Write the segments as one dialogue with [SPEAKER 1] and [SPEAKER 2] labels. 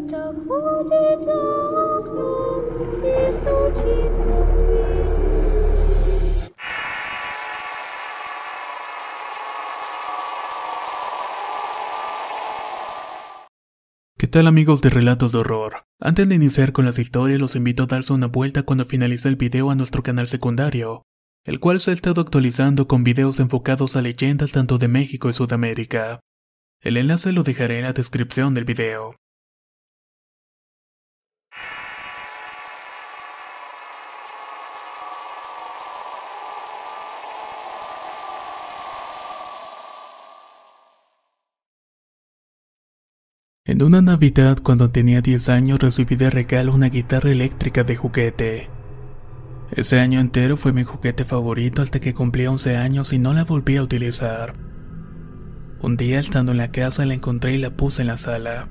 [SPEAKER 1] Кто-то ходит за окном и стучится в дверь.
[SPEAKER 2] ¿Qué tal amigos de Relatos de Horror? Antes de iniciar con las historias los invito a darse una vuelta cuando finalice el video a nuestro canal secundario, el cual se ha estado actualizando con videos enfocados a leyendas tanto de México y Sudamérica. El enlace lo dejaré en la descripción del video. En una Navidad cuando tenía 10 años recibí de regalo una guitarra eléctrica de juguete. Ese año entero fue mi juguete favorito hasta que cumplí 11 años y no la volví a utilizar. Un día estando en la casa la encontré y la puse en la sala.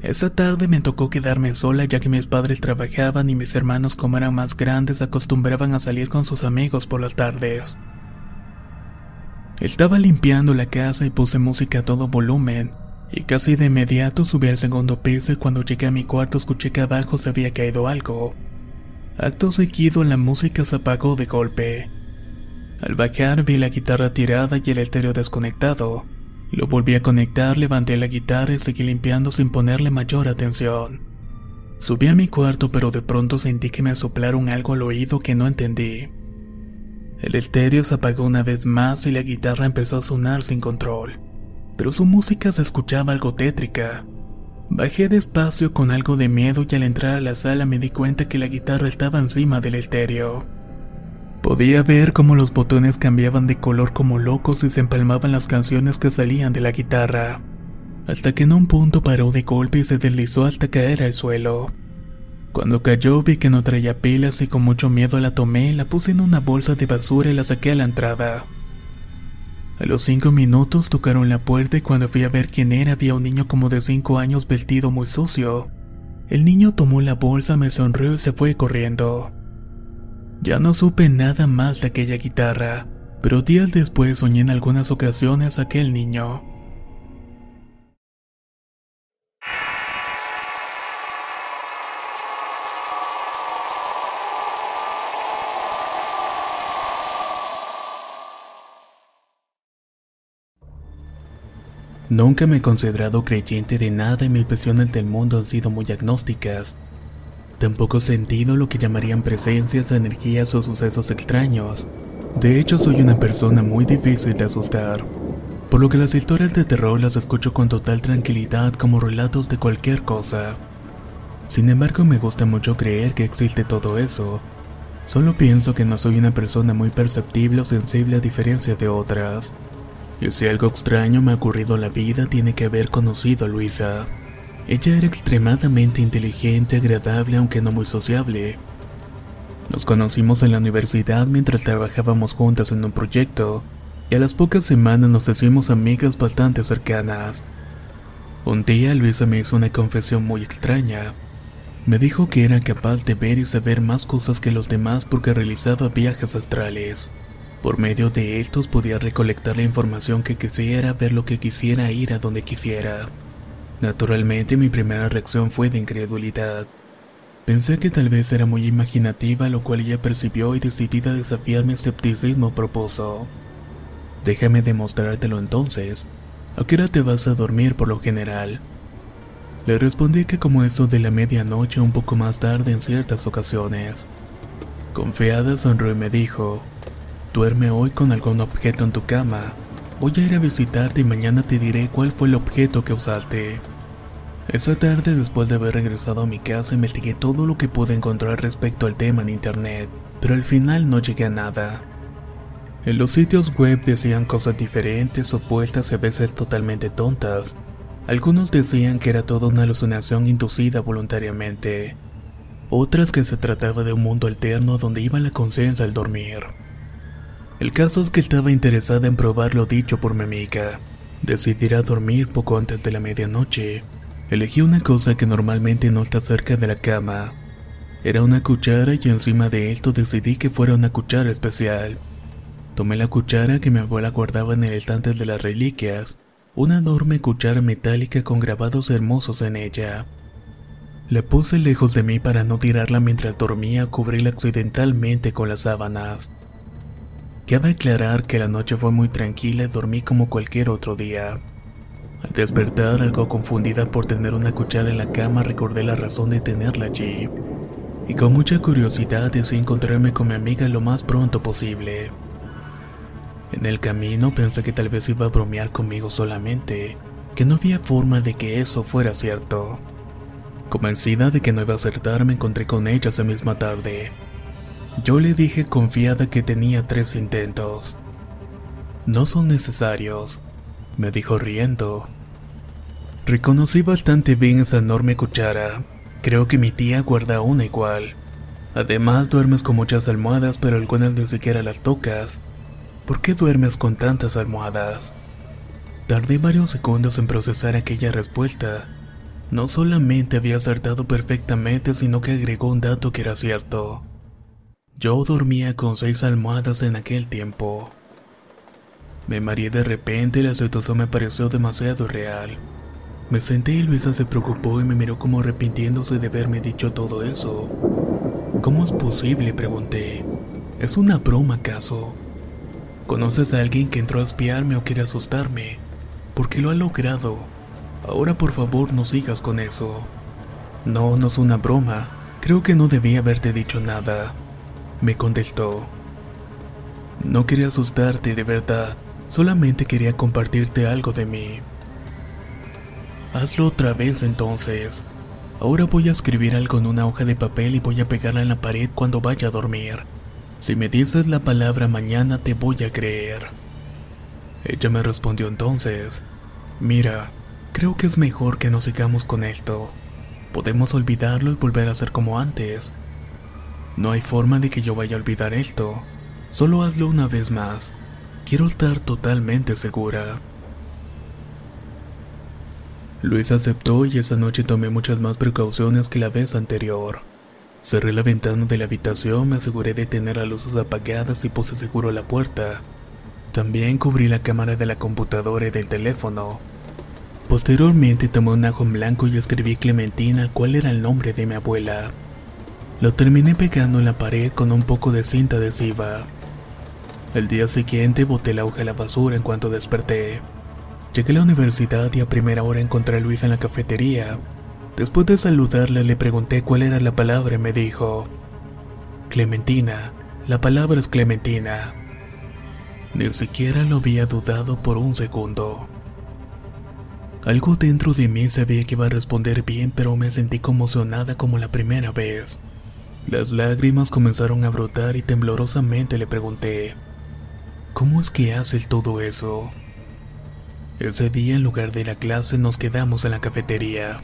[SPEAKER 2] Esa tarde me tocó quedarme sola ya que mis padres trabajaban y mis hermanos como eran más grandes acostumbraban a salir con sus amigos por las tardes. Estaba limpiando la casa y puse música a todo volumen y casi de inmediato subí al segundo piso y cuando llegué a mi cuarto escuché que abajo se había caído algo. Acto seguido la música se apagó de golpe. Al bajar vi la guitarra tirada y el estéreo desconectado. Lo volví a conectar, levanté la guitarra y seguí limpiando sin ponerle mayor atención. Subí a mi cuarto pero de pronto sentí que me soplaron algo al oído que no entendí. El estéreo se apagó una vez más y la guitarra empezó a sonar sin control pero su música se escuchaba algo tétrica. Bajé despacio con algo de miedo y al entrar a la sala me di cuenta que la guitarra estaba encima del estéreo. Podía ver cómo los botones cambiaban de color como locos y se empalmaban las canciones que salían de la guitarra, hasta que en un punto paró de golpe y se deslizó hasta caer al suelo. Cuando cayó vi que no traía pilas y con mucho miedo la tomé, la puse en una bolsa de basura y la saqué a la entrada. A los cinco minutos tocaron la puerta y cuando fui a ver quién era había un niño como de cinco años vestido muy sucio. El niño tomó la bolsa, me sonrió y se fue corriendo. Ya no supe nada más de aquella guitarra, pero días después soñé en algunas ocasiones a aquel niño. Nunca me he considerado creyente de nada y mis visiones del mundo han sido muy agnósticas. Tampoco he sentido lo que llamarían presencias, energías o sucesos extraños. De hecho, soy una persona muy difícil de asustar, por lo que las historias de terror las escucho con total tranquilidad como relatos de cualquier cosa. Sin embargo, me gusta mucho creer que existe todo eso. Solo pienso que no soy una persona muy perceptible o sensible a diferencia de otras. Y si algo extraño me ha ocurrido en la vida, tiene que haber conocido a Luisa. Ella era extremadamente inteligente, agradable, aunque no muy sociable. Nos conocimos en la universidad mientras trabajábamos juntas en un proyecto, y a las pocas semanas nos hicimos amigas bastante cercanas. Un día Luisa me hizo una confesión muy extraña. Me dijo que era capaz de ver y saber más cosas que los demás porque realizaba viajes astrales. Por medio de estos podía recolectar la información que quisiera, ver lo que quisiera, ir a donde quisiera. Naturalmente mi primera reacción fue de incredulidad. Pensé que tal vez era muy imaginativa, lo cual ella percibió y decidida a desafiar mi escepticismo propuso. Déjame demostrártelo entonces. ¿A qué hora te vas a dormir por lo general? Le respondí que como eso de la medianoche un poco más tarde en ciertas ocasiones. Confiada sonrió y me dijo, Duerme hoy con algún objeto en tu cama. Voy a ir a visitarte y mañana te diré cuál fue el objeto que usaste. Esa tarde, después de haber regresado a mi casa, investigué todo lo que pude encontrar respecto al tema en internet, pero al final no llegué a nada. En los sitios web decían cosas diferentes, opuestas y a veces totalmente tontas. Algunos decían que era toda una alucinación inducida voluntariamente. Otras que se trataba de un mundo alterno donde iba la conciencia al dormir. El caso es que estaba interesada en probar lo dicho por mi amiga. Decidí ir a dormir poco antes de la medianoche. Elegí una cosa que normalmente no está cerca de la cama. Era una cuchara y encima de esto decidí que fuera una cuchara especial. Tomé la cuchara que mi abuela guardaba en el estante de las reliquias, una enorme cuchara metálica con grabados hermosos en ella. La puse lejos de mí para no tirarla mientras dormía o cubrirla accidentalmente con las sábanas. Cabe aclarar que la noche fue muy tranquila y dormí como cualquier otro día. Al despertar, algo confundida por tener una cuchara en la cama, recordé la razón de tenerla allí. Y con mucha curiosidad decidí encontrarme con mi amiga lo más pronto posible. En el camino pensé que tal vez iba a bromear conmigo solamente, que no había forma de que eso fuera cierto. Convencida de que no iba a acertar, me encontré con ella esa misma tarde. Yo le dije confiada que tenía tres intentos. No son necesarios, me dijo riendo. Reconocí bastante bien esa enorme cuchara. Creo que mi tía guarda una igual. Además duermes con muchas almohadas, pero algunas ni siquiera las tocas. ¿Por qué duermes con tantas almohadas? Tardé varios segundos en procesar aquella respuesta. No solamente había acertado perfectamente, sino que agregó un dato que era cierto. Yo dormía con seis almohadas en aquel tiempo. Me mareé de repente y la situación me pareció demasiado real. Me senté y Luisa se preocupó y me miró como arrepintiéndose de haberme dicho todo eso. ¿Cómo es posible? pregunté. ¿Es una broma acaso? ¿Conoces a alguien que entró a espiarme o quiere asustarme? ¿Por qué lo ha logrado? Ahora por favor no sigas con eso. No, no es una broma. Creo que no debía haberte dicho nada. Me contestó. No quería asustarte, de verdad. Solamente quería compartirte algo de mí. Hazlo otra vez entonces. Ahora voy a escribir algo en una hoja de papel y voy a pegarla en la pared cuando vaya a dormir. Si me dices la palabra mañana te voy a creer. Ella me respondió entonces, mira, creo que es mejor que no sigamos con esto. Podemos olvidarlo y volver a ser como antes. No hay forma de que yo vaya a olvidar esto. Solo hazlo una vez más. Quiero estar totalmente segura. Luis aceptó y esa noche tomé muchas más precauciones que la vez anterior. Cerré la ventana de la habitación, me aseguré de tener las luces apagadas y puse seguro la puerta. También cubrí la cámara de la computadora y del teléfono. Posteriormente tomé un ajo en blanco y escribí Clementina, cuál era el nombre de mi abuela. Lo terminé pegando en la pared con un poco de cinta adhesiva. El día siguiente boté la hoja a la basura en cuanto desperté. Llegué a la universidad y a primera hora encontré a Luis en la cafetería. Después de saludarle le pregunté cuál era la palabra y me dijo, Clementina, la palabra es Clementina. Ni siquiera lo había dudado por un segundo. Algo dentro de mí sabía que iba a responder bien, pero me sentí conmocionada como la primera vez. Las lágrimas comenzaron a brotar y temblorosamente le pregunté, ¿cómo es que haces todo eso? Ese día en lugar de la clase nos quedamos en la cafetería.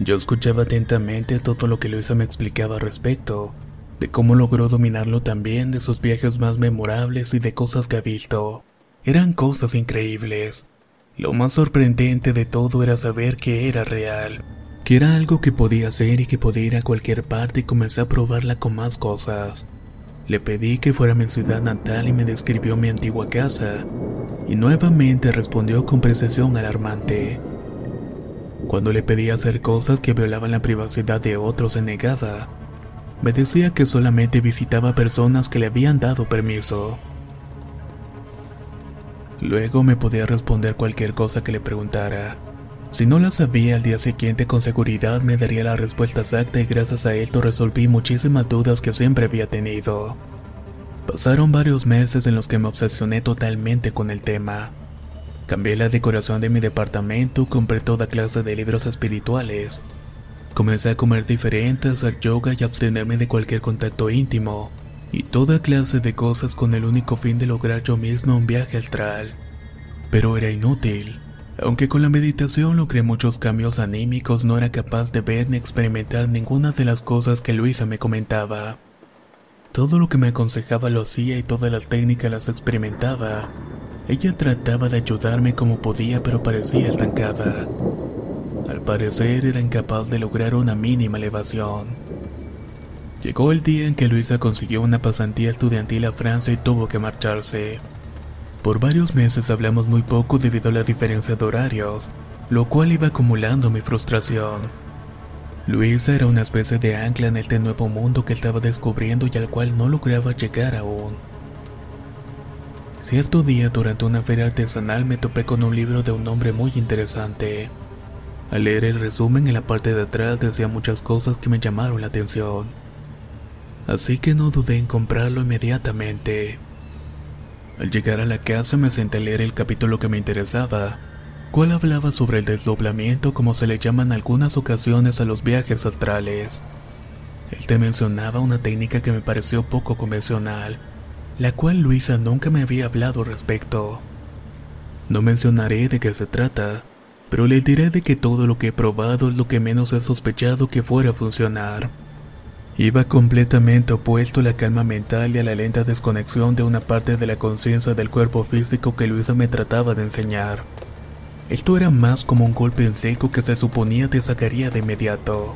[SPEAKER 2] Yo escuchaba atentamente todo lo que Luisa me explicaba al respecto, de cómo logró dominarlo también, de sus viajes más memorables y de cosas que ha visto. Eran cosas increíbles. Lo más sorprendente de todo era saber que era real, que era algo que podía hacer y que podía ir a cualquier parte y comencé a probarla con más cosas. Le pedí que fuera a mi ciudad natal y me describió mi antigua casa, y nuevamente respondió con precisión alarmante. Cuando le pedía hacer cosas que violaban la privacidad de otros se negaba. Me decía que solamente visitaba personas que le habían dado permiso. Luego me podía responder cualquier cosa que le preguntara. Si no la sabía al día siguiente con seguridad me daría la respuesta exacta y gracias a esto resolví muchísimas dudas que siempre había tenido. Pasaron varios meses en los que me obsesioné totalmente con el tema. Cambié la decoración de mi departamento, compré toda clase de libros espirituales. Comencé a comer diferente, hacer yoga y abstenerme de cualquier contacto íntimo, y toda clase de cosas con el único fin de lograr yo mismo un viaje astral. Pero era inútil. Aunque con la meditación logré muchos cambios anímicos, no era capaz de ver ni experimentar ninguna de las cosas que Luisa me comentaba. Todo lo que me aconsejaba lo hacía y todas las técnicas las experimentaba. Ella trataba de ayudarme como podía, pero parecía estancada. Al parecer era incapaz de lograr una mínima elevación. Llegó el día en que Luisa consiguió una pasantía estudiantil a Francia y tuvo que marcharse. Por varios meses hablamos muy poco debido a la diferencia de horarios, lo cual iba acumulando mi frustración. Luisa era una especie de ancla en este nuevo mundo que estaba descubriendo y al cual no lograba llegar aún. Cierto día durante una feria artesanal me topé con un libro de un hombre muy interesante. Al leer el resumen en la parte de atrás decía muchas cosas que me llamaron la atención. Así que no dudé en comprarlo inmediatamente. Al llegar a la casa me senté a leer el capítulo que me interesaba, cual hablaba sobre el desdoblamiento como se le llaman algunas ocasiones a los viajes astrales. Él te mencionaba una técnica que me pareció poco convencional, la cual Luisa nunca me había hablado respecto. No mencionaré de qué se trata, pero le diré de que todo lo que he probado es lo que menos he sospechado que fuera a funcionar. Iba completamente opuesto a la calma mental y a la lenta desconexión de una parte de la conciencia del cuerpo físico que Luisa me trataba de enseñar. Esto era más como un golpe en seco que se suponía te sacaría de inmediato.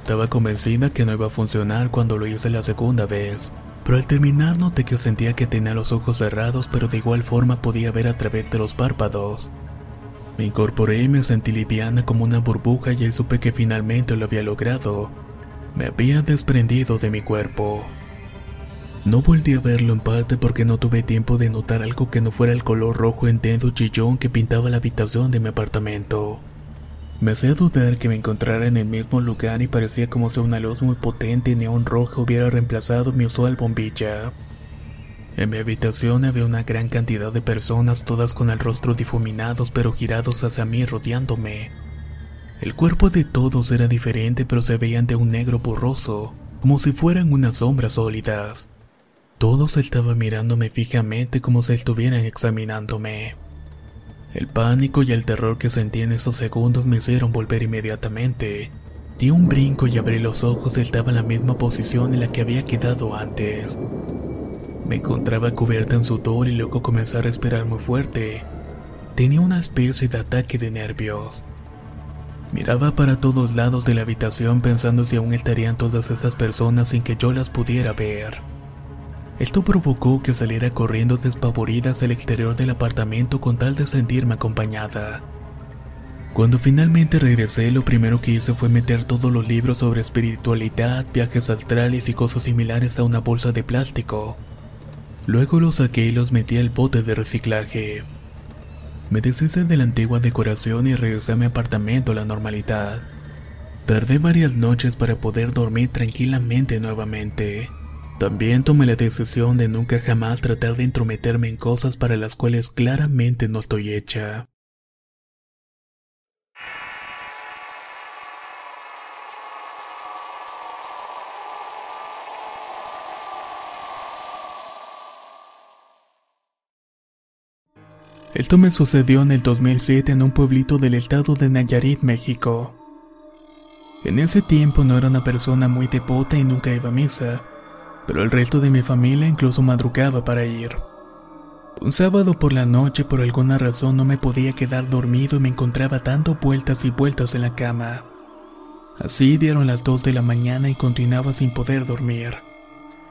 [SPEAKER 2] Estaba convencida que no iba a funcionar cuando lo hice la segunda vez, pero al terminar noté que sentía que tenía los ojos cerrados pero de igual forma podía ver a través de los párpados. Me incorporé y me sentí liviana como una burbuja y ahí supe que finalmente lo había logrado me había desprendido de mi cuerpo. No volví a verlo en parte porque no tuve tiempo de notar algo que no fuera el color rojo intenso chillón que pintaba la habitación de mi apartamento. Me hacía dudar que me encontrara en el mismo lugar y parecía como si una luz muy potente neón roja hubiera reemplazado mi usual bombilla. En mi habitación había una gran cantidad de personas, todas con el rostro difuminados pero girados hacia mí rodeándome. El cuerpo de todos era diferente pero se veían de un negro borroso, como si fueran unas sombras sólidas. Todos estaban mirándome fijamente como si estuvieran examinándome. El pánico y el terror que sentí en esos segundos me hicieron volver inmediatamente. Di un brinco y abrí los ojos y estaba en la misma posición en la que había quedado antes. Me encontraba cubierta en sudor y luego comencé a respirar muy fuerte. Tenía una especie de ataque de nervios. Miraba para todos lados de la habitación pensando si aún estarían todas esas personas sin que yo las pudiera ver. Esto provocó que saliera corriendo despavorida hacia el exterior del apartamento con tal de sentirme acompañada. Cuando finalmente regresé, lo primero que hice fue meter todos los libros sobre espiritualidad, viajes astrales y cosas similares a una bolsa de plástico. Luego los saqué y los metí al bote de reciclaje. Me deshice de la antigua decoración y regresé a mi apartamento a la normalidad. Tardé varias noches para poder dormir tranquilamente nuevamente. También tomé la decisión de nunca jamás tratar de intrometerme en cosas para las cuales claramente no estoy hecha. Esto me sucedió en el 2007 en un pueblito del estado de Nayarit, México. En ese tiempo no era una persona muy devota y nunca iba a misa, pero el resto de mi familia incluso madrugaba para ir. Un sábado por la noche por alguna razón no me podía quedar dormido y me encontraba dando vueltas y vueltas en la cama. Así dieron las 2 de la mañana y continuaba sin poder dormir,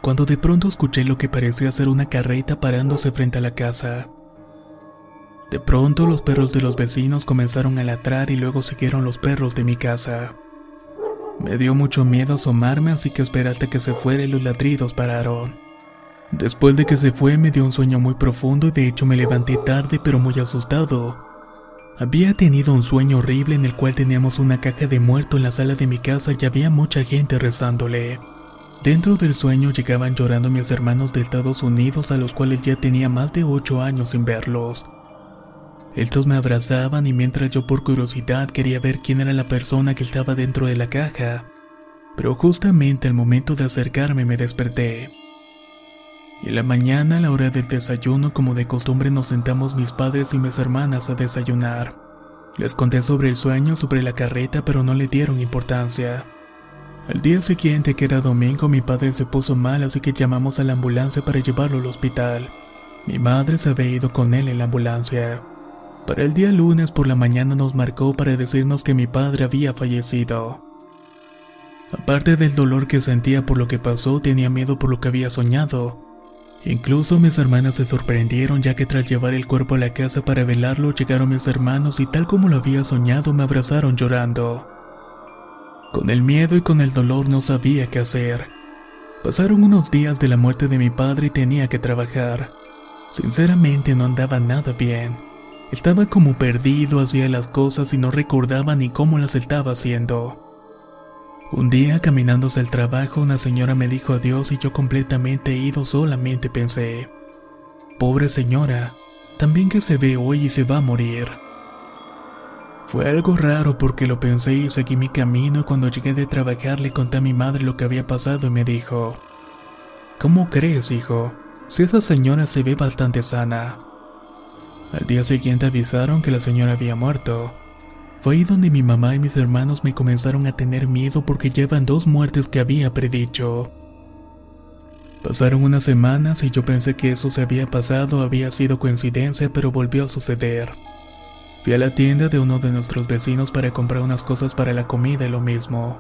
[SPEAKER 2] cuando de pronto escuché lo que parecía ser una carreta parándose frente a la casa. De pronto los perros de los vecinos comenzaron a ladrar y luego siguieron los perros de mi casa. Me dio mucho miedo asomarme así que esperé hasta que se fuera y los ladridos pararon. Después de que se fue me dio un sueño muy profundo y de hecho me levanté tarde pero muy asustado. Había tenido un sueño horrible en el cual teníamos una caja de muerto en la sala de mi casa y había mucha gente rezándole. Dentro del sueño llegaban llorando mis hermanos de Estados Unidos a los cuales ya tenía más de 8 años sin verlos. Estos me abrazaban y mientras yo por curiosidad quería ver quién era la persona que estaba dentro de la caja, pero justamente al momento de acercarme me desperté. Y en la mañana, a la hora del desayuno, como de costumbre, nos sentamos mis padres y mis hermanas a desayunar. Les conté sobre el sueño, sobre la carreta, pero no le dieron importancia. Al día siguiente, que era domingo, mi padre se puso mal, así que llamamos a la ambulancia para llevarlo al hospital. Mi madre se había ido con él en la ambulancia. Para el día lunes por la mañana nos marcó para decirnos que mi padre había fallecido. Aparte del dolor que sentía por lo que pasó, tenía miedo por lo que había soñado. Incluso mis hermanas se sorprendieron ya que tras llevar el cuerpo a la casa para velarlo llegaron mis hermanos y tal como lo había soñado me abrazaron llorando. Con el miedo y con el dolor no sabía qué hacer. Pasaron unos días de la muerte de mi padre y tenía que trabajar. Sinceramente no andaba nada bien. Estaba como perdido, hacía las cosas y no recordaba ni cómo las estaba haciendo. Un día caminando hacia el trabajo una señora me dijo adiós y yo completamente ido solamente pensé, pobre señora, también que se ve hoy y se va a morir. Fue algo raro porque lo pensé y seguí mi camino y cuando llegué de trabajar le conté a mi madre lo que había pasado y me dijo, ¿Cómo crees, hijo? Si esa señora se ve bastante sana. Al día siguiente avisaron que la señora había muerto. Fue ahí donde mi mamá y mis hermanos me comenzaron a tener miedo porque llevan dos muertes que había predicho. Pasaron unas semanas y yo pensé que eso se había pasado, había sido coincidencia, pero volvió a suceder. Fui a la tienda de uno de nuestros vecinos para comprar unas cosas para la comida y lo mismo.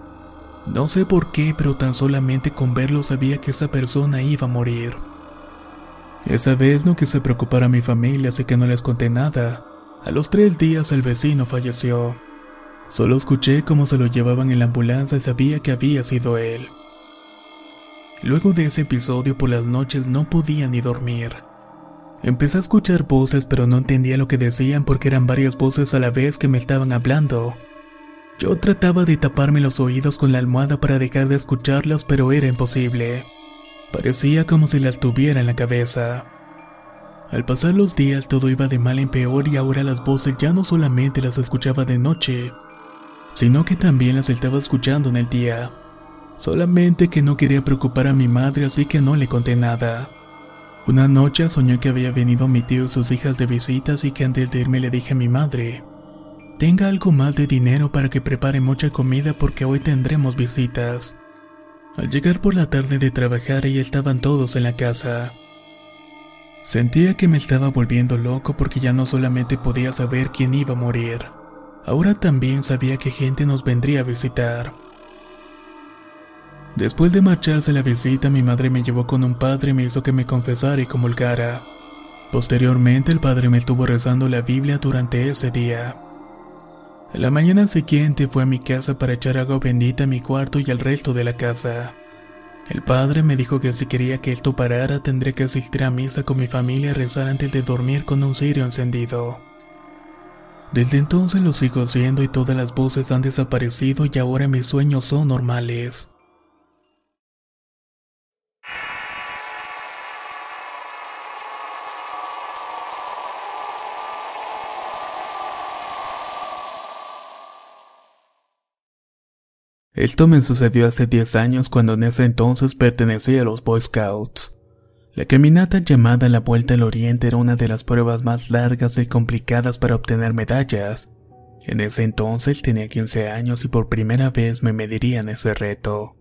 [SPEAKER 2] No sé por qué, pero tan solamente con verlo sabía que esa persona iba a morir. Esa vez no quise preocupar a mi familia, así que no les conté nada. A los tres días el vecino falleció. Solo escuché cómo se lo llevaban en la ambulancia y sabía que había sido él. Luego de ese episodio por las noches no podía ni dormir. Empecé a escuchar voces pero no entendía lo que decían porque eran varias voces a la vez que me estaban hablando. Yo trataba de taparme los oídos con la almohada para dejar de escucharlas pero era imposible. Parecía como si las tuviera en la cabeza. Al pasar los días todo iba de mal en peor y ahora las voces ya no solamente las escuchaba de noche, sino que también las estaba escuchando en el día. Solamente que no quería preocupar a mi madre así que no le conté nada. Una noche soñé que había venido mi tío y sus hijas de visitas y que antes de irme le dije a mi madre, tenga algo más de dinero para que prepare mucha comida porque hoy tendremos visitas. Al llegar por la tarde de trabajar y estaban todos en la casa. Sentía que me estaba volviendo loco porque ya no solamente podía saber quién iba a morir, ahora también sabía que gente nos vendría a visitar. Después de marcharse la visita, mi madre me llevó con un padre y me hizo que me confesara y comulgara. Posteriormente, el padre me estuvo rezando la Biblia durante ese día. La mañana siguiente fue a mi casa para echar agua bendita a mi cuarto y al resto de la casa. El padre me dijo que si quería que esto parara tendría que asistir a misa con mi familia y rezar antes de dormir con un cirio encendido. Desde entonces lo sigo haciendo y todas las voces han desaparecido y ahora mis sueños son normales. Esto me sucedió hace 10 años cuando en ese entonces pertenecía a los Boy Scouts. La caminata llamada La Vuelta al Oriente era una de las pruebas más largas y complicadas para obtener medallas. En ese entonces tenía 15 años y por primera vez me mediría en ese reto.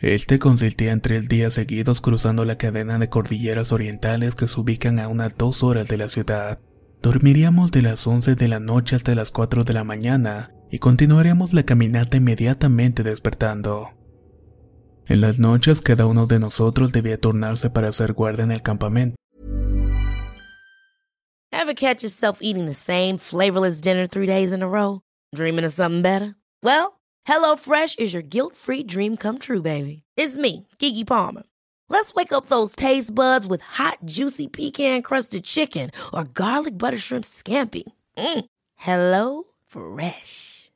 [SPEAKER 2] Este consistía en tres días seguidos cruzando la cadena de cordilleras orientales que se ubican a unas dos horas de la ciudad. Dormiríamos de las 11 de la noche hasta las 4 de la mañana y continuaremos la caminata inmediatamente despertando. En las noches cada uno de nosotros debía turnarse para hacer guardia en el campamento.
[SPEAKER 3] Ever catch yourself eating the same flavorless dinner three days in a row? Dreaming of something better? Well, HelloFresh is your guilt-free dream come true, baby. It's me, Kiki Palmer. Let's wake up those taste buds with hot, juicy pecan-crusted chicken or garlic butter shrimp scampi. Mm. Hello Fresh.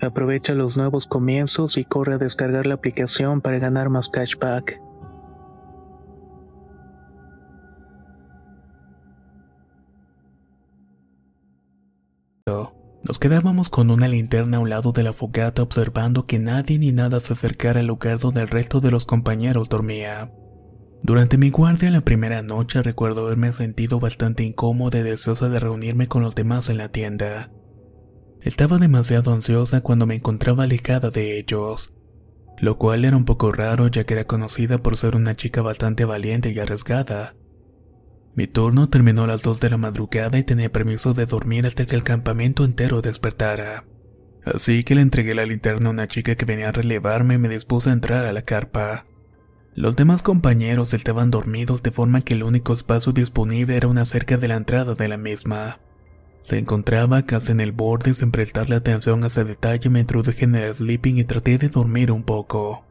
[SPEAKER 4] Aprovecha los nuevos comienzos y corre a descargar la aplicación para ganar más cashback.
[SPEAKER 2] Nos quedábamos con una linterna a un lado de la fogata observando que nadie ni nada se acercara al lugar donde el resto de los compañeros dormía. Durante mi guardia la primera noche recuerdo haberme sentido bastante incómoda y deseosa de reunirme con los demás en la tienda. Estaba demasiado ansiosa cuando me encontraba alejada de ellos, lo cual era un poco raro ya que era conocida por ser una chica bastante valiente y arriesgada. Mi turno terminó a las 2 de la madrugada y tenía permiso de dormir hasta que el campamento entero despertara. Así que le entregué la linterna a una chica que venía a relevarme y me dispuse a entrar a la carpa. Los demás compañeros estaban dormidos de forma que el único espacio disponible era una cerca de la entrada de la misma. Se encontraba casi en el borde sin prestarle atención a ese detalle me introduje en el sleeping y traté de dormir un poco.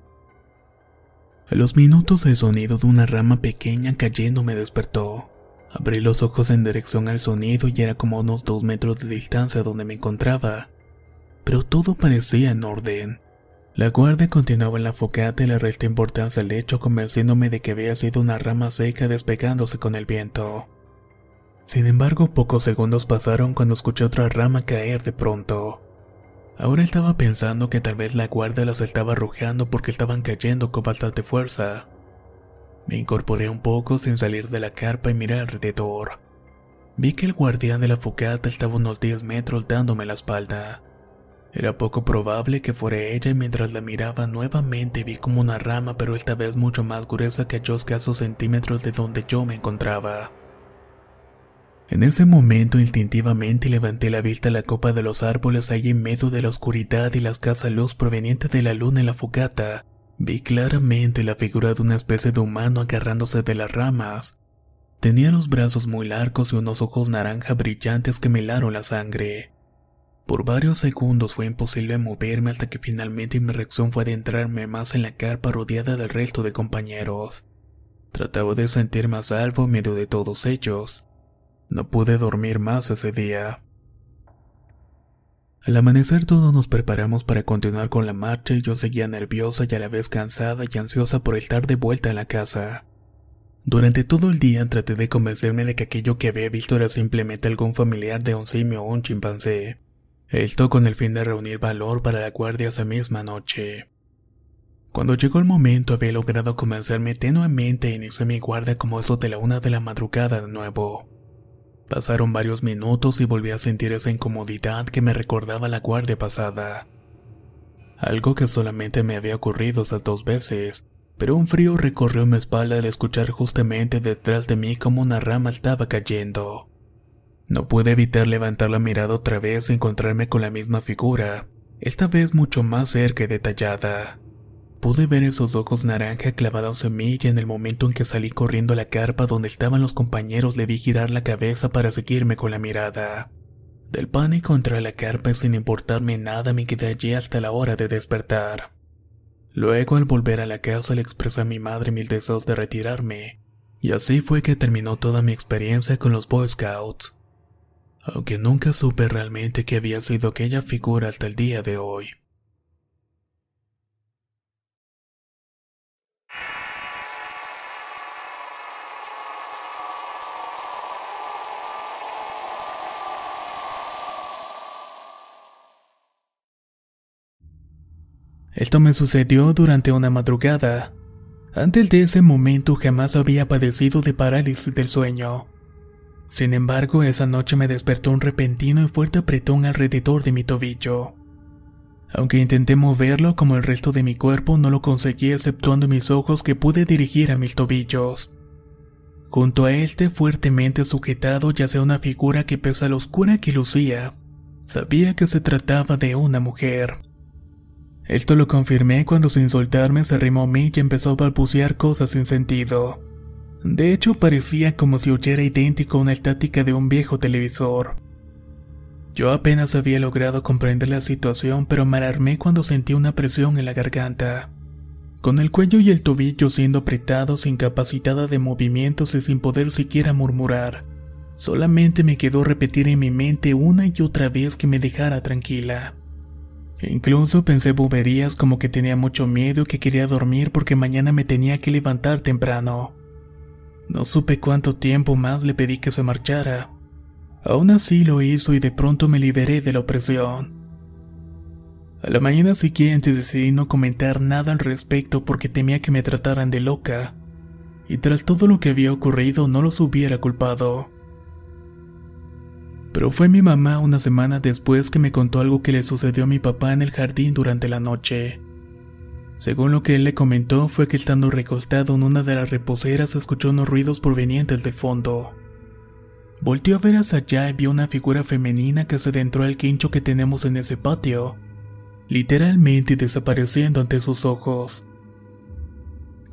[SPEAKER 2] A los minutos el sonido de una rama pequeña cayendo me despertó. Abrí los ojos en dirección al sonido y era como unos dos metros de distancia donde me encontraba. Pero todo parecía en orden. La guardia continuaba en la focata y le resté importancia al hecho convenciéndome de que había sido una rama seca despegándose con el viento. Sin embargo, pocos segundos pasaron cuando escuché otra rama caer de pronto. Ahora estaba pensando que tal vez la guardia las estaba arrojando porque estaban cayendo con bastante fuerza. Me incorporé un poco sin salir de la carpa y miré alrededor. Vi que el guardián de la focata estaba unos 10 metros dándome la espalda. Era poco probable que fuera ella y mientras la miraba nuevamente vi como una rama pero esta vez mucho más gruesa que a escasos centímetros de donde yo me encontraba. En ese momento instintivamente levanté la vista a la copa de los árboles ahí en medio de la oscuridad y la escasa luz proveniente de la luna en la fogata Vi claramente la figura de una especie de humano agarrándose de las ramas. Tenía los brazos muy largos y unos ojos naranja brillantes que me helaron la sangre. Por varios segundos fue imposible moverme hasta que finalmente mi reacción fue adentrarme más en la carpa rodeada del resto de compañeros. Trataba de sentirme a salvo en medio de todos ellos. No pude dormir más ese día. Al amanecer todos nos preparamos para continuar con la marcha y yo seguía nerviosa y a la vez cansada y ansiosa por estar de vuelta en la casa. Durante todo el día traté de convencerme de que aquello que había visto era simplemente algún familiar de un simio o un chimpancé. Esto con el fin de reunir valor para la guardia esa misma noche. Cuando llegó el momento había logrado convencerme tenuemente e inicié mi guardia como eso de la una de la madrugada de nuevo. Pasaron varios minutos y volví a sentir esa incomodidad que me recordaba la guardia pasada. Algo que solamente me había ocurrido esas dos veces, pero un frío recorrió mi espalda al escuchar justamente detrás de mí como una rama estaba cayendo. No pude evitar levantar la mirada otra vez y encontrarme con la misma figura, esta vez mucho más cerca y detallada. Pude ver esos ojos naranja clavados en mí y en el momento en que salí corriendo a la carpa donde estaban los compañeros le vi girar la cabeza para seguirme con la mirada. Del pánico contra la carpa y sin importarme nada me quedé allí hasta la hora de despertar. Luego al volver a la casa le expresé a mi madre mis deseos de retirarme, y así fue que terminó toda mi experiencia con los Boy Scouts. Aunque nunca supe realmente qué había sido aquella figura hasta el día de hoy. Esto me sucedió durante una madrugada. Antes de ese momento jamás había padecido de parálisis del sueño. Sin embargo, esa noche me despertó un repentino y fuerte apretón alrededor de mi tobillo. Aunque intenté moverlo como el resto de mi cuerpo, no lo conseguí exceptuando mis ojos que pude dirigir a mis tobillos. Junto a este fuertemente sujetado yacía una figura que pese a la oscura que lucía, sabía que se trataba de una mujer. Esto lo confirmé cuando sin soltarme se arrimó a mí y empezó a balbucear cosas sin sentido. De hecho, parecía como si oyera idéntico a una estática de un viejo televisor. Yo apenas había logrado comprender la situación, pero me alarmé cuando sentí una presión en la garganta. Con el cuello y el tobillo siendo apretados, incapacitada de movimientos y sin poder siquiera murmurar. Solamente me quedó repetir en mi mente una y otra vez que me dejara tranquila. Incluso pensé boberías como que tenía mucho miedo y que quería dormir porque mañana me tenía que levantar temprano. No supe cuánto tiempo más le pedí que se marchara. Aún así lo hizo y de pronto me liberé de la opresión. A la mañana siguiente decidí no comentar nada al respecto porque temía que me trataran de loca, y tras todo lo que había ocurrido no los hubiera culpado. Pero fue mi mamá una semana después que me contó algo que le sucedió a mi papá en el jardín durante la noche. Según lo que él le comentó fue que estando recostado en una de las reposeras escuchó unos ruidos provenientes del fondo. Volteó a ver hacia allá y vio una figura femenina que se adentró al quincho que tenemos en ese patio, literalmente desapareciendo ante sus ojos.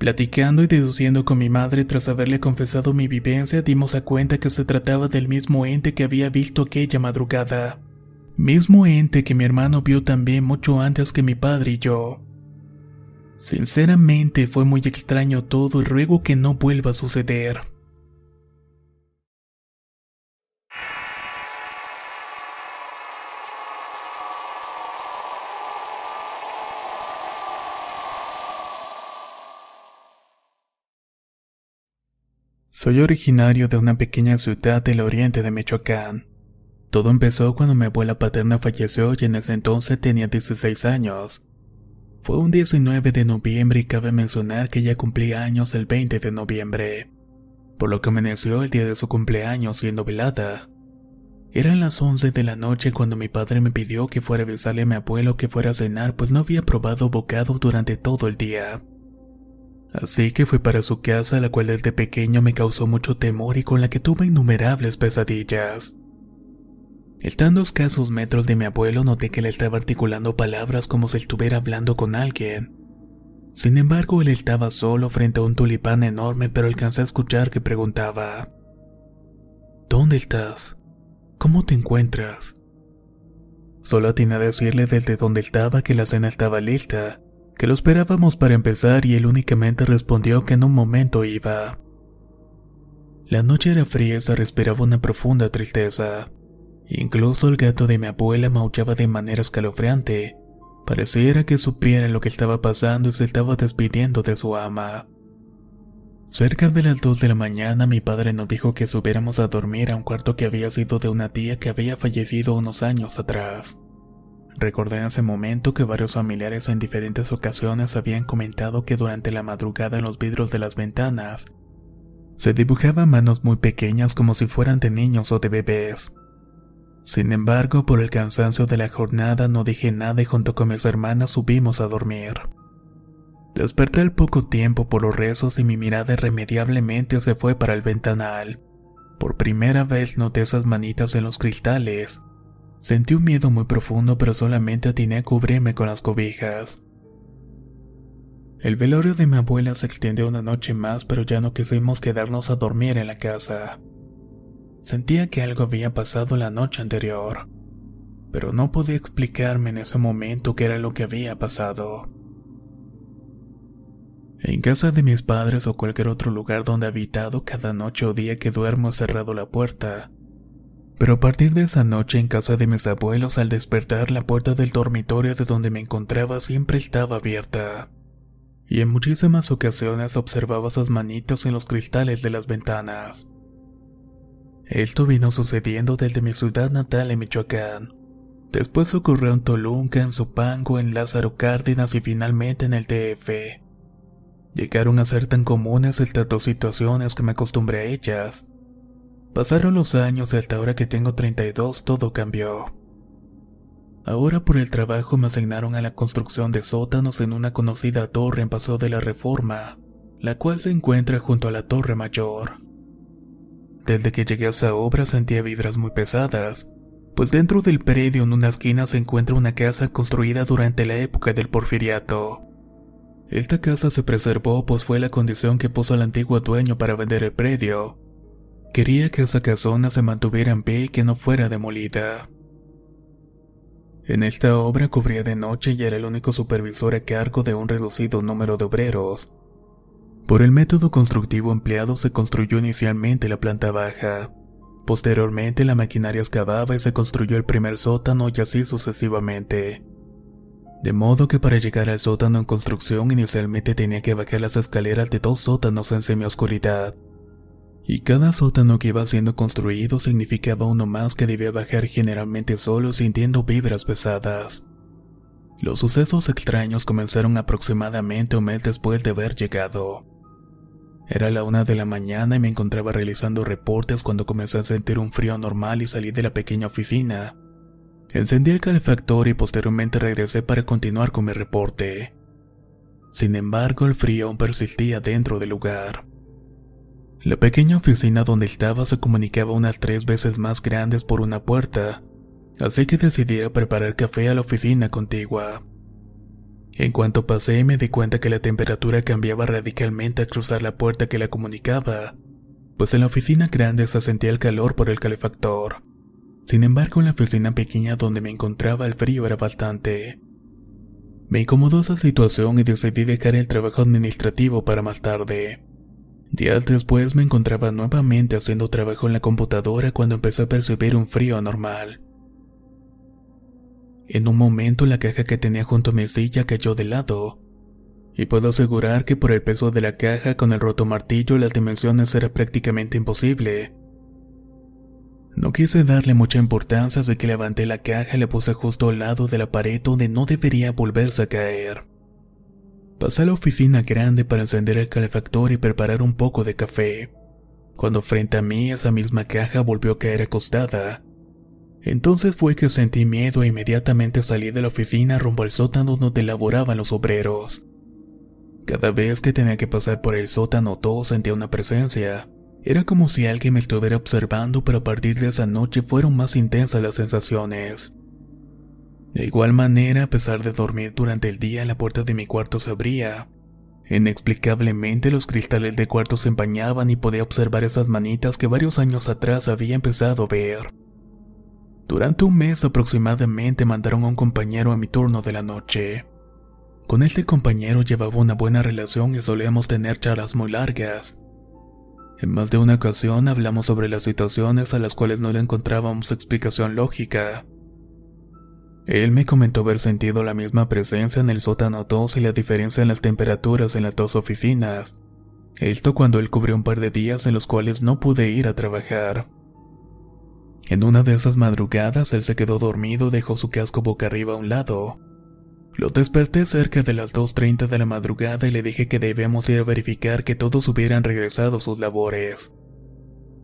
[SPEAKER 2] Platicando y deduciendo con mi madre tras haberle confesado mi vivencia, dimos a cuenta que se trataba del mismo ente que había visto aquella madrugada. Mismo ente que mi hermano vio también mucho antes que mi padre y yo. Sinceramente fue muy extraño todo y ruego que no vuelva a suceder. Soy originario de una pequeña ciudad del oriente de Michoacán. Todo empezó cuando mi abuela paterna falleció y en ese entonces tenía 16 años. Fue un 19 de noviembre y cabe mencionar que ella cumplía años el 20 de noviembre, por lo que amaneció el día de su cumpleaños siendo velada. Eran las 11 de la noche cuando mi padre me pidió que fuera a avisarle a mi abuelo que fuera a cenar pues no había probado bocado durante todo el día. Así que fui para su casa, la cual desde pequeño me causó mucho temor y con la que tuve innumerables pesadillas. Estando a escasos metros de mi abuelo, noté que él estaba articulando palabras como si estuviera hablando con alguien. Sin embargo, él estaba solo frente a un tulipán enorme, pero alcancé a escuchar que preguntaba: ¿Dónde estás? ¿Cómo te encuentras? Solo atiné a decirle desde donde estaba que la cena estaba lista que lo esperábamos para empezar y él únicamente respondió que en un momento iba. La noche era fría y se respiraba una profunda tristeza. Incluso el gato de mi abuela maullaba de manera escalofriante. Pareciera que supiera lo que estaba pasando y se estaba despidiendo de su ama. Cerca de las 2 de la mañana mi padre nos dijo que subiéramos a dormir a un cuarto que había sido de una tía que había fallecido unos años atrás. Recordé en ese momento que varios familiares en diferentes ocasiones habían comentado que durante la madrugada en los vidrios de las ventanas se dibujaban manos muy pequeñas como si fueran de niños o de bebés. Sin embargo, por el cansancio de la jornada no dije nada y junto con mis hermanas subimos a dormir. Desperté al poco tiempo por los rezos y mi mirada irremediablemente se fue para el ventanal. Por primera vez noté esas manitas en los cristales. Sentí un miedo muy profundo pero solamente atiné a cubrirme con las cobijas. El velorio de mi abuela se extendió una noche más pero ya no quisimos quedarnos a dormir en la casa. Sentía que algo había pasado la noche anterior, pero no podía explicarme en ese momento qué era lo que había pasado. En casa de mis padres o cualquier otro lugar donde he habitado cada noche o día que duermo he cerrado la puerta. Pero a partir de esa noche en casa de mis abuelos al despertar la puerta del dormitorio de donde me encontraba siempre estaba abierta. Y en muchísimas ocasiones observaba esas manitos en los cristales de las ventanas. Esto vino sucediendo desde mi ciudad natal en Michoacán. Después ocurrió en Toluca, en Zupango, en Lázaro Cárdenas y finalmente en el DF. Llegaron a ser tan comunes estas dos situaciones que me acostumbré a ellas. Pasaron los años y hasta ahora que tengo 32 todo cambió. Ahora por el trabajo me asignaron a la construcción de sótanos en una conocida torre en Paso de la Reforma, la cual se encuentra junto a la Torre Mayor. Desde que llegué a esa obra sentía vibras muy pesadas, pues dentro del predio en una esquina se encuentra una casa construida durante la época del porfiriato. Esta casa se preservó pues fue la condición que puso el antiguo dueño para vender el predio. Quería que esa casona se mantuviera en pie y que no fuera demolida. En esta obra cubría de noche y era el único supervisor a cargo de un reducido número de obreros, por el método constructivo empleado se construyó inicialmente la planta baja. Posteriormente la maquinaria excavaba y se construyó el primer sótano y así sucesivamente. De modo que para llegar al sótano en construcción inicialmente tenía que bajar las escaleras de dos sótanos en semioscuridad. Y cada sótano que iba siendo construido significaba uno más que debía bajar generalmente solo sintiendo vibras pesadas. Los sucesos extraños comenzaron aproximadamente un mes después de haber llegado. Era la una de la mañana y me encontraba realizando reportes cuando comencé a sentir un frío normal y salí de la pequeña oficina. Encendí el calefactor y posteriormente regresé para continuar con mi reporte. Sin embargo, el frío aún persistía dentro del lugar. La pequeña oficina donde estaba se comunicaba unas tres veces más grandes por una puerta, así que decidí preparar café a la oficina contigua. En cuanto pasé me di cuenta que la temperatura cambiaba radicalmente al cruzar la puerta que la comunicaba, pues en la oficina grande se sentía el calor por el calefactor. Sin embargo, en la oficina pequeña donde me encontraba el frío era bastante. Me incomodó esa situación y decidí dejar el trabajo administrativo para más tarde. Días después me encontraba nuevamente haciendo trabajo en la computadora cuando empecé a percibir un frío anormal. En un momento la caja que tenía junto a mi silla cayó de lado, y puedo asegurar que por el peso de la caja con el roto martillo las dimensiones era prácticamente imposible. No quise darle mucha importancia así que levanté la caja y la puse justo al lado de la pared donde no debería volverse a caer. Pasé a la oficina grande para encender el calefactor y preparar un poco de café, cuando frente a mí esa misma caja volvió a caer acostada, entonces fue que sentí miedo e inmediatamente salí de la oficina rumbo al sótano donde laboraban los obreros. Cada vez que tenía que pasar por el sótano todo sentía una presencia. Era como si alguien me estuviera observando, pero a partir de esa noche fueron más intensas las sensaciones. De igual manera, a pesar de dormir durante el día, la puerta de mi cuarto se abría. Inexplicablemente los cristales del cuarto se empañaban y podía observar esas manitas que varios años atrás había empezado a ver. Durante un mes aproximadamente mandaron a un compañero a mi turno de la noche. Con este compañero llevaba una buena relación y solíamos tener charlas muy largas. En más de una ocasión hablamos sobre las situaciones a las cuales no le encontrábamos explicación lógica. Él me comentó haber sentido la misma presencia en el sótano 2 y la diferencia en las temperaturas en las dos oficinas. Esto cuando él cubrió un par de días en los cuales no pude ir a trabajar. En una de esas madrugadas él se quedó dormido y dejó su casco boca arriba a un lado. Lo desperté cerca de las 2.30 de la madrugada y le dije que debíamos ir a verificar que todos hubieran regresado a sus labores.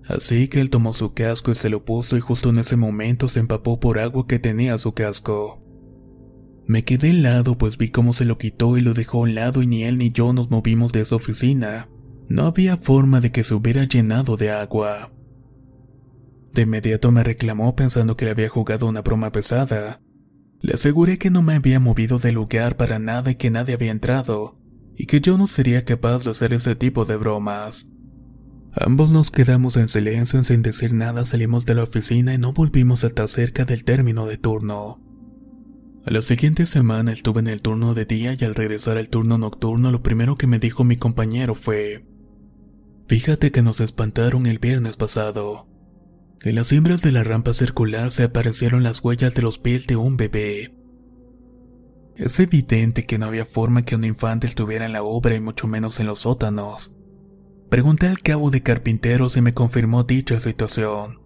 [SPEAKER 2] Así que él tomó su casco y se lo puso y justo en ese momento se empapó por agua que tenía su casco. Me quedé helado pues vi cómo se lo quitó y lo dejó a un lado y ni él ni yo nos movimos de esa oficina. No había forma de que se hubiera llenado de agua. De inmediato me reclamó pensando que le había jugado una broma pesada. Le aseguré que no me había movido del lugar para nada y que nadie había entrado, y que yo no sería capaz de hacer ese tipo de bromas. Ambos nos quedamos en silencio sin decir nada, salimos de la oficina y no volvimos hasta cerca del término de turno. A la siguiente semana estuve en el turno de día y al regresar al turno nocturno lo primero que me dijo mi compañero fue, Fíjate que nos espantaron el viernes pasado. En las cimbras de la rampa circular se aparecieron las huellas de los pies de un bebé. Es evidente que no había forma que un infante estuviera en la obra y mucho menos en los sótanos. Pregunté al cabo de carpinteros y me confirmó dicha situación.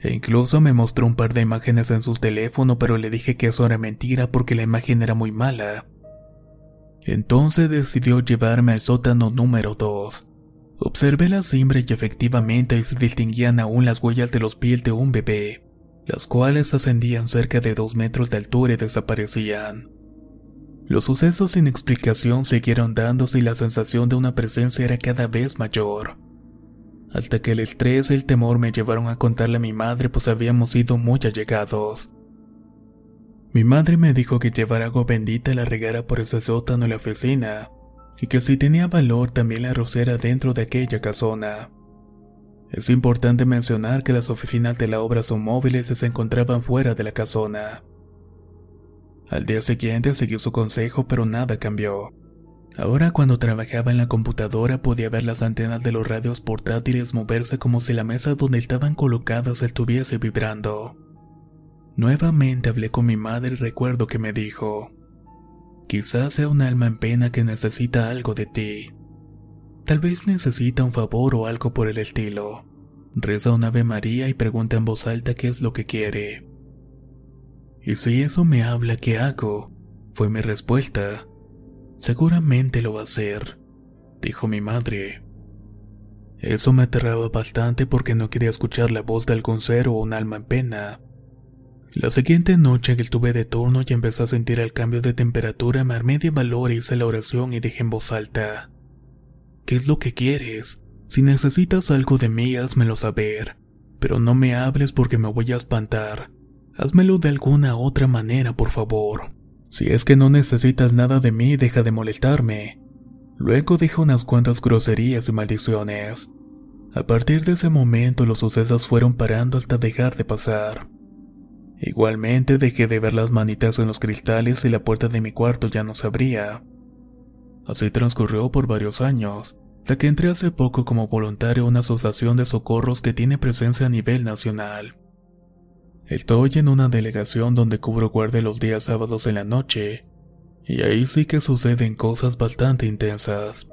[SPEAKER 2] E incluso me mostró un par de imágenes en su teléfono, pero le dije que eso era mentira porque la imagen era muy mala. Entonces decidió llevarme al sótano número 2, Observé la cimbra y efectivamente se distinguían aún las huellas de los pies de un bebé, las cuales ascendían cerca de dos metros de altura y desaparecían. Los sucesos sin explicación siguieron dándose y la sensación de una presencia era cada vez mayor. Hasta que el estrés y el temor me llevaron a contarle a mi madre pues habíamos sido muy allegados. Mi madre me dijo que llevara agua bendita y la regara por ese sótano en la oficina, y que si tenía valor también la rociara dentro de aquella casona. Es importante mencionar que las oficinas de la obra son móviles y se encontraban fuera de la casona. Al día siguiente seguí su consejo, pero nada cambió. Ahora cuando trabajaba en la computadora podía ver las antenas de los radios portátiles moverse como si la mesa donde estaban colocadas estuviese vibrando. Nuevamente hablé con mi madre y recuerdo que me dijo, Quizás sea un alma en pena que necesita algo de ti. Tal vez necesita un favor o algo por el estilo. Reza un Ave María y pregunta en voz alta qué es lo que quiere. Y si eso me habla, ¿qué hago? Fue mi respuesta. Seguramente lo va a hacer, dijo mi madre. Eso me aterraba bastante porque no quería escuchar la voz de algún ser o un alma en pena. La siguiente noche que estuve de turno y empecé a sentir el cambio de temperatura, me armé de valor y hice la oración y dije en voz alta. ¿Qué es lo que quieres? Si necesitas algo de mí, házmelo saber. Pero no me hables porque me voy a espantar. Házmelo de alguna otra manera, por favor. Si es que no necesitas nada de mí, deja de molestarme. Luego dije unas cuantas groserías y maldiciones. A partir de ese momento los sucesos fueron parando hasta dejar de pasar. Igualmente dejé de ver las manitas en los cristales y la puerta de mi cuarto ya no se abría. Así transcurrió por varios años, hasta que entré hace poco como voluntario a una asociación de socorros que tiene presencia a nivel nacional. Estoy en una delegación donde cubro guardia los días sábados en la noche, y ahí sí que suceden cosas bastante intensas.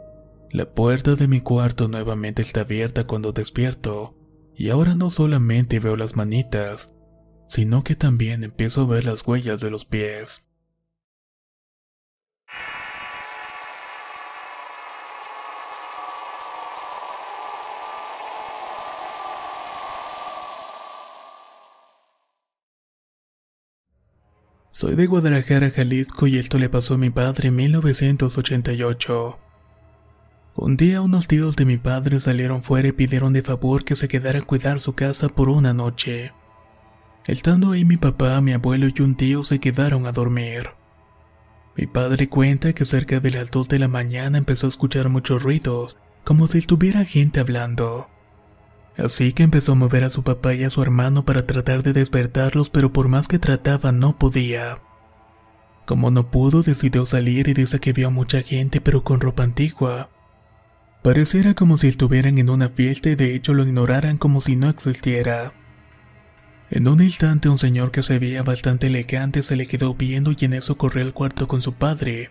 [SPEAKER 2] La puerta de mi cuarto nuevamente está abierta cuando despierto, y ahora no solamente veo las manitas, sino que también empiezo a ver las huellas de los pies. Soy de Guadalajara, Jalisco y esto le pasó a mi padre en 1988. Un día unos tíos de mi padre salieron fuera y pidieron de favor que se quedara a cuidar su casa por una noche. Estando ahí mi papá, mi abuelo y un tío se quedaron a dormir. Mi padre cuenta que cerca de las 2 de la mañana empezó a escuchar muchos ruidos, como si estuviera gente hablando. Así que empezó a mover a su papá y a su hermano para tratar de despertarlos, pero por más que trataba no podía. Como no pudo, decidió salir y dice que vio a mucha gente pero con ropa antigua. Pareciera como si estuvieran en una fiesta y de hecho lo ignoraran como si no existiera. En un instante un señor que se veía bastante elegante se le quedó viendo y en eso corrió al cuarto con su padre.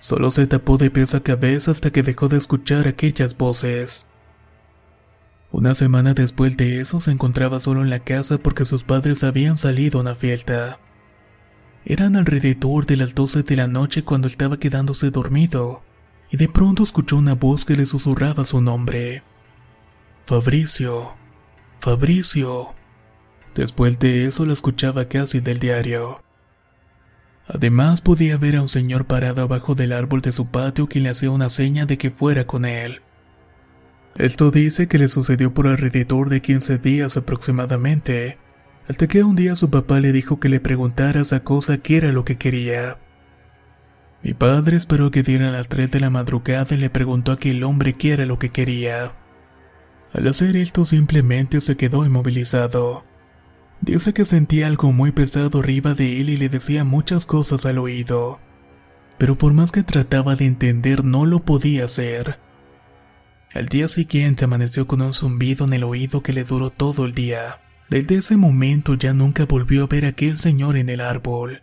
[SPEAKER 2] Solo se tapó de pies a cabeza hasta que dejó de escuchar aquellas voces. Una semana después de eso se encontraba solo en la casa porque sus padres habían salido a una fiesta. Eran alrededor de las 12 de la noche cuando estaba quedándose dormido, y de pronto escuchó una voz que le susurraba su nombre. Fabricio. Fabricio. Después de eso lo escuchaba casi del diario. Además podía ver a un señor parado abajo del árbol de su patio que le hacía una seña de que fuera con él. Esto dice que le sucedió por alrededor de 15 días aproximadamente, hasta que un día su papá le dijo que le preguntara a esa cosa qué era lo que quería. Mi padre esperó que dieran las 3 de la madrugada y le preguntó a aquel hombre qué era lo que quería. Al hacer esto simplemente se quedó inmovilizado. Dice que sentía algo muy pesado arriba de él y le decía muchas cosas al oído. Pero por más que trataba de entender no lo podía hacer. Al día siguiente amaneció con un zumbido en el oído que le duró todo el día. Desde ese momento ya nunca volvió a ver a aquel señor en el árbol.